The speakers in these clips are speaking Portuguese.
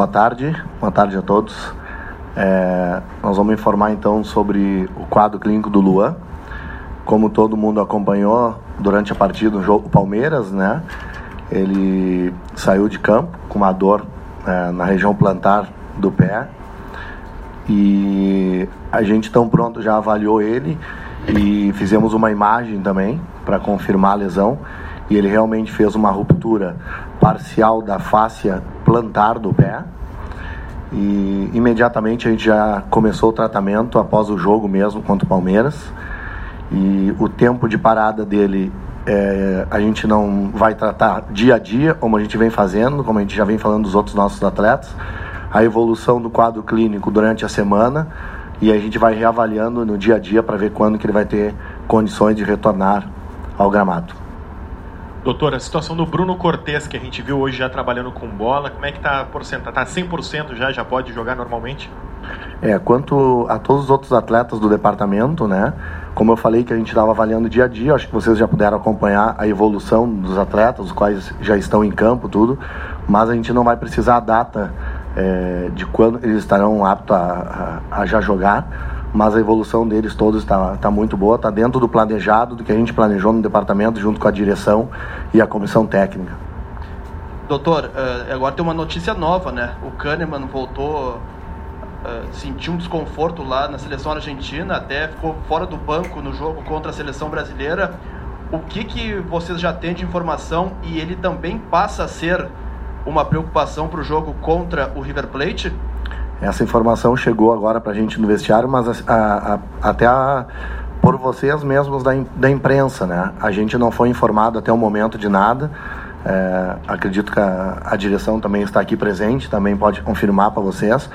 Boa tarde, boa tarde a todos. É, nós vamos informar então sobre o quadro clínico do Luan. Como todo mundo acompanhou durante a partida do jogo Palmeiras, né? Ele saiu de campo com uma dor é, na região plantar do pé e a gente tão pronto já avaliou ele e fizemos uma imagem também para confirmar a lesão e ele realmente fez uma ruptura parcial da fáscia plantar do pé. E imediatamente a gente já começou o tratamento após o jogo mesmo contra o Palmeiras. E o tempo de parada dele é, a gente não vai tratar dia a dia, como a gente vem fazendo, como a gente já vem falando dos outros nossos atletas. A evolução do quadro clínico durante a semana e a gente vai reavaliando no dia a dia para ver quando que ele vai ter condições de retornar ao gramado. Doutor, a situação do Bruno Cortes, que a gente viu hoje já trabalhando com bola, como é que está a porcentagem? Está 100% já? Já pode jogar normalmente? É, quanto a todos os outros atletas do departamento, né? Como eu falei que a gente estava avaliando dia a dia, acho que vocês já puderam acompanhar a evolução dos atletas, os quais já estão em campo, tudo, mas a gente não vai precisar a data é, de quando eles estarão aptos a, a, a já jogar mas a evolução deles todos está tá muito boa, está dentro do planejado, do que a gente planejou no departamento, junto com a direção e a comissão técnica. Doutor, uh, agora tem uma notícia nova, né? O Kahneman voltou, uh, sentiu um desconforto lá na seleção argentina, até ficou fora do banco no jogo contra a seleção brasileira. O que, que vocês já têm de informação e ele também passa a ser uma preocupação para o jogo contra o River Plate? Essa informação chegou agora para a gente no vestiário, mas a, a, até a, por vocês mesmos da, da imprensa, né? A gente não foi informado até o momento de nada. É, acredito que a, direção também está aqui presente, também pode confirmar para vocês.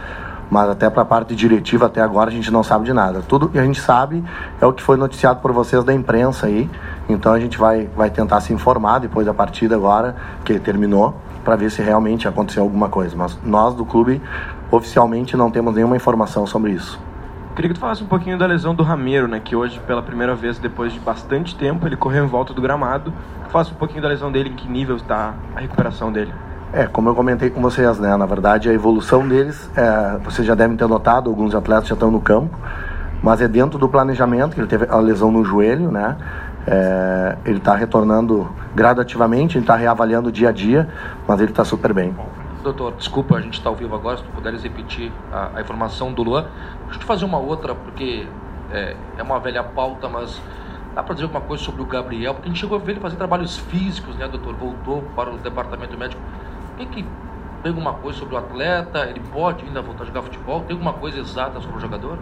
Mas até para a parte diretiva, até agora, a gente não sabe de nada. Tudo que a gente sabe é o que foi noticiado por vocês da imprensa aí. Então a gente vai, vai tentar se informar depois da partida agora, que terminou, para ver se realmente aconteceu alguma coisa. Mas nós do clube oficialmente não temos nenhuma informação sobre isso. Queria que tu falasse um pouquinho da lesão do Ramiro, né? Que hoje, pela primeira vez, depois de bastante tempo, ele correu em volta do gramado. Falasse um pouquinho da lesão dele, em que nível está a recuperação dele. É, como eu comentei com vocês, né? Na verdade, a evolução deles, é, vocês já devem ter notado, alguns atletas já estão no campo, mas é dentro do planejamento, que ele teve a lesão no joelho, né? É, ele está retornando gradativamente, ele está reavaliando dia a dia, mas ele está super bem. Doutor, desculpa, a gente está ao vivo agora, se tu puderes repetir a, a informação do Luan. Deixa eu te fazer uma outra, porque é, é uma velha pauta, mas dá para dizer alguma coisa sobre o Gabriel? Porque a gente chegou a ver ele fazer trabalhos físicos, né, doutor? Voltou para o departamento médico. Tem que tem alguma coisa sobre o atleta? Ele pode ainda voltar a jogar futebol? Tem alguma coisa exata sobre o jogador?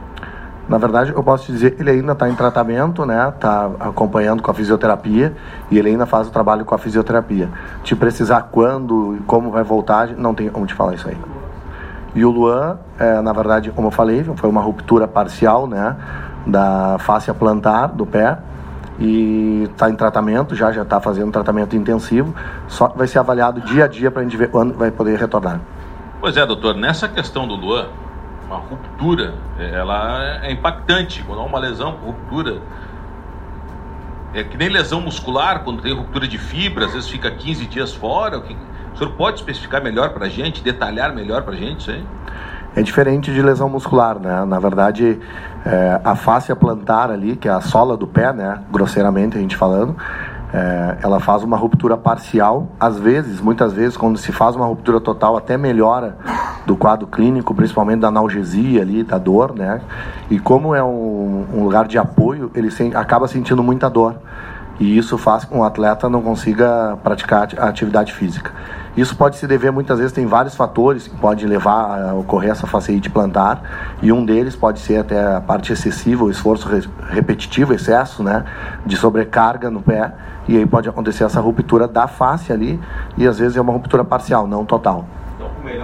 Na verdade, eu posso te dizer que ele ainda está em tratamento, né? Está acompanhando com a fisioterapia e ele ainda faz o trabalho com a fisioterapia. Te precisar quando e como vai voltar, não tem como te falar isso aí. E o Luan, é, na verdade, como eu falei, foi uma ruptura parcial, né? Da face plantar do pé e está em tratamento, já já está fazendo tratamento intensivo. Só vai ser avaliado dia a dia para a gente ver quando vai poder retornar. Pois é, doutor. Nessa questão do Luan, uma ruptura, é, ela é impactante. Quando há uma lesão ruptura, é que nem lesão muscular, quando tem ruptura de fibra, às vezes fica 15 dias fora. O senhor pode especificar melhor para a gente, detalhar melhor para a gente isso aí? É diferente de lesão muscular, né? Na verdade, é, a face plantar ali, que é a sola do pé, né? Grosseiramente a gente falando, é, ela faz uma ruptura parcial. Às vezes, muitas vezes, quando se faz uma ruptura total, até melhora do quadro clínico, principalmente da analgesia ali, da dor, né? E como é um, um lugar de apoio, ele se, acaba sentindo muita dor. E isso faz com que o atleta não consiga praticar a atividade física. Isso pode se dever, muitas vezes, tem vários fatores que podem levar a ocorrer essa faceite plantar, e um deles pode ser até a parte excessiva, o esforço repetitivo, excesso, né, de sobrecarga no pé, e aí pode acontecer essa ruptura da face ali, e às vezes é uma ruptura parcial, não total.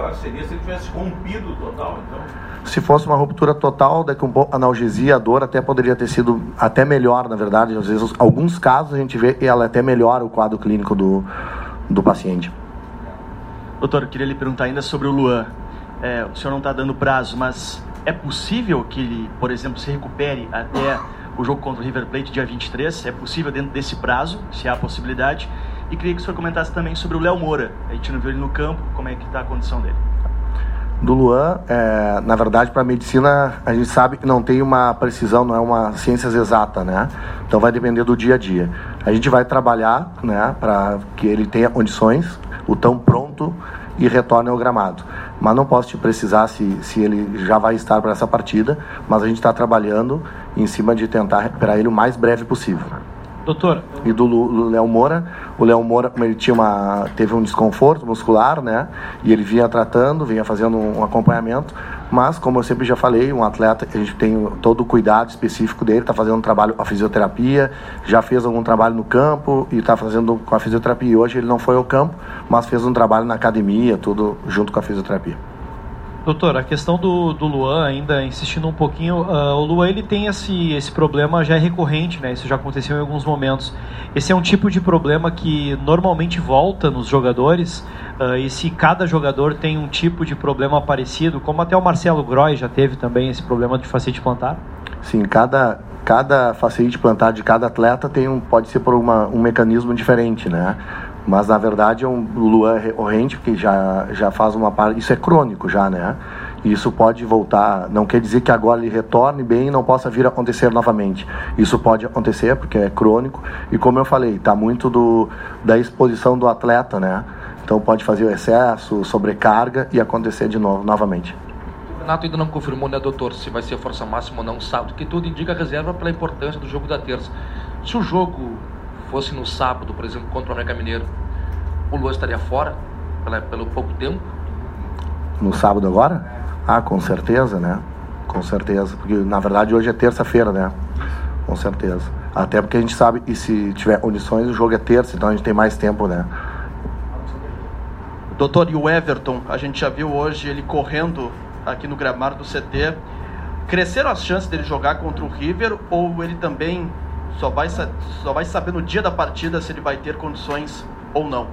Melhor seria se ele tivesse rompido total, então? Se fosse uma ruptura total, daqui um pouco analgesia, a dor até poderia ter sido até melhor, na verdade. Às vezes, alguns casos a gente vê que ela até melhora o quadro clínico do, do paciente. Doutor, eu queria lhe perguntar ainda sobre o Luan. É, o senhor não está dando prazo, mas é possível que ele, por exemplo, se recupere até o jogo contra o River Plate dia 23? É possível dentro desse prazo, se há possibilidade? E queria que o senhor comentasse também sobre o Léo Moura. A gente não viu ele no campo, como é que está a condição dele? Do Luan, é, na verdade, para a medicina, a gente sabe que não tem uma precisão, não é uma ciência exata, né? Então vai depender do dia a dia. A gente vai trabalhar, né, para que ele tenha condições, o tão pronto e retorne ao gramado. Mas não posso te precisar se, se ele já vai estar para essa partida, mas a gente está trabalhando em cima de tentar recuperar ele o mais breve possível. Doutor. E do Léo Moura, o Léo Moura, ele tinha uma, teve um desconforto muscular, né? E ele vinha tratando, vinha fazendo um acompanhamento. Mas, como eu sempre já falei, um atleta, a gente tem todo o cuidado específico dele, está fazendo um trabalho com a fisioterapia, já fez algum trabalho no campo e está fazendo com a fisioterapia. E hoje ele não foi ao campo, mas fez um trabalho na academia, tudo junto com a fisioterapia. Doutor, a questão do, do Luan, ainda insistindo um pouquinho, uh, o Luan ele tem esse, esse problema já é recorrente, né? Isso já aconteceu em alguns momentos. Esse é um tipo de problema que normalmente volta nos jogadores, uh, e se cada jogador tem um tipo de problema parecido, como até o Marcelo Groy já teve também esse problema de facete plantar? Sim, cada, cada facete plantar de cada atleta tem um, pode ser por uma, um mecanismo diferente, né? Mas na verdade é um Luan recorrente, porque já, já faz uma parte. Isso é crônico já, né? Isso pode voltar. Não quer dizer que agora ele retorne bem e não possa vir a acontecer novamente. Isso pode acontecer porque é crônico. E como eu falei, está muito do, da exposição do atleta, né? Então pode fazer o excesso, sobrecarga e acontecer de novo, novamente. O Renato ainda não confirmou, né, doutor, se vai ser força máxima ou não sábado, que tudo indica a reserva pela importância do jogo da terça. Se o jogo fosse no sábado, por exemplo, contra o América Mineiro, o Luan estaria fora pela, pelo pouco tempo? No sábado agora? Ah, com certeza, né? Com certeza. Porque na verdade hoje é terça-feira, né? Com certeza. Até porque a gente sabe que se tiver condições o jogo é terça, então a gente tem mais tempo, né? Doutor, e o Everton, a gente já viu hoje ele correndo aqui no gramado do CT. Cresceram as chances dele jogar contra o River ou ele também só vai, só vai saber no dia da partida se ele vai ter condições ou não.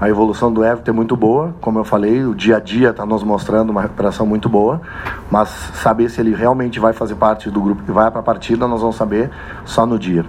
A evolução do Everton é muito boa, como eu falei, o dia a dia está nos mostrando uma recuperação muito boa, mas saber se ele realmente vai fazer parte do grupo que vai para a partida, nós vamos saber só no dia.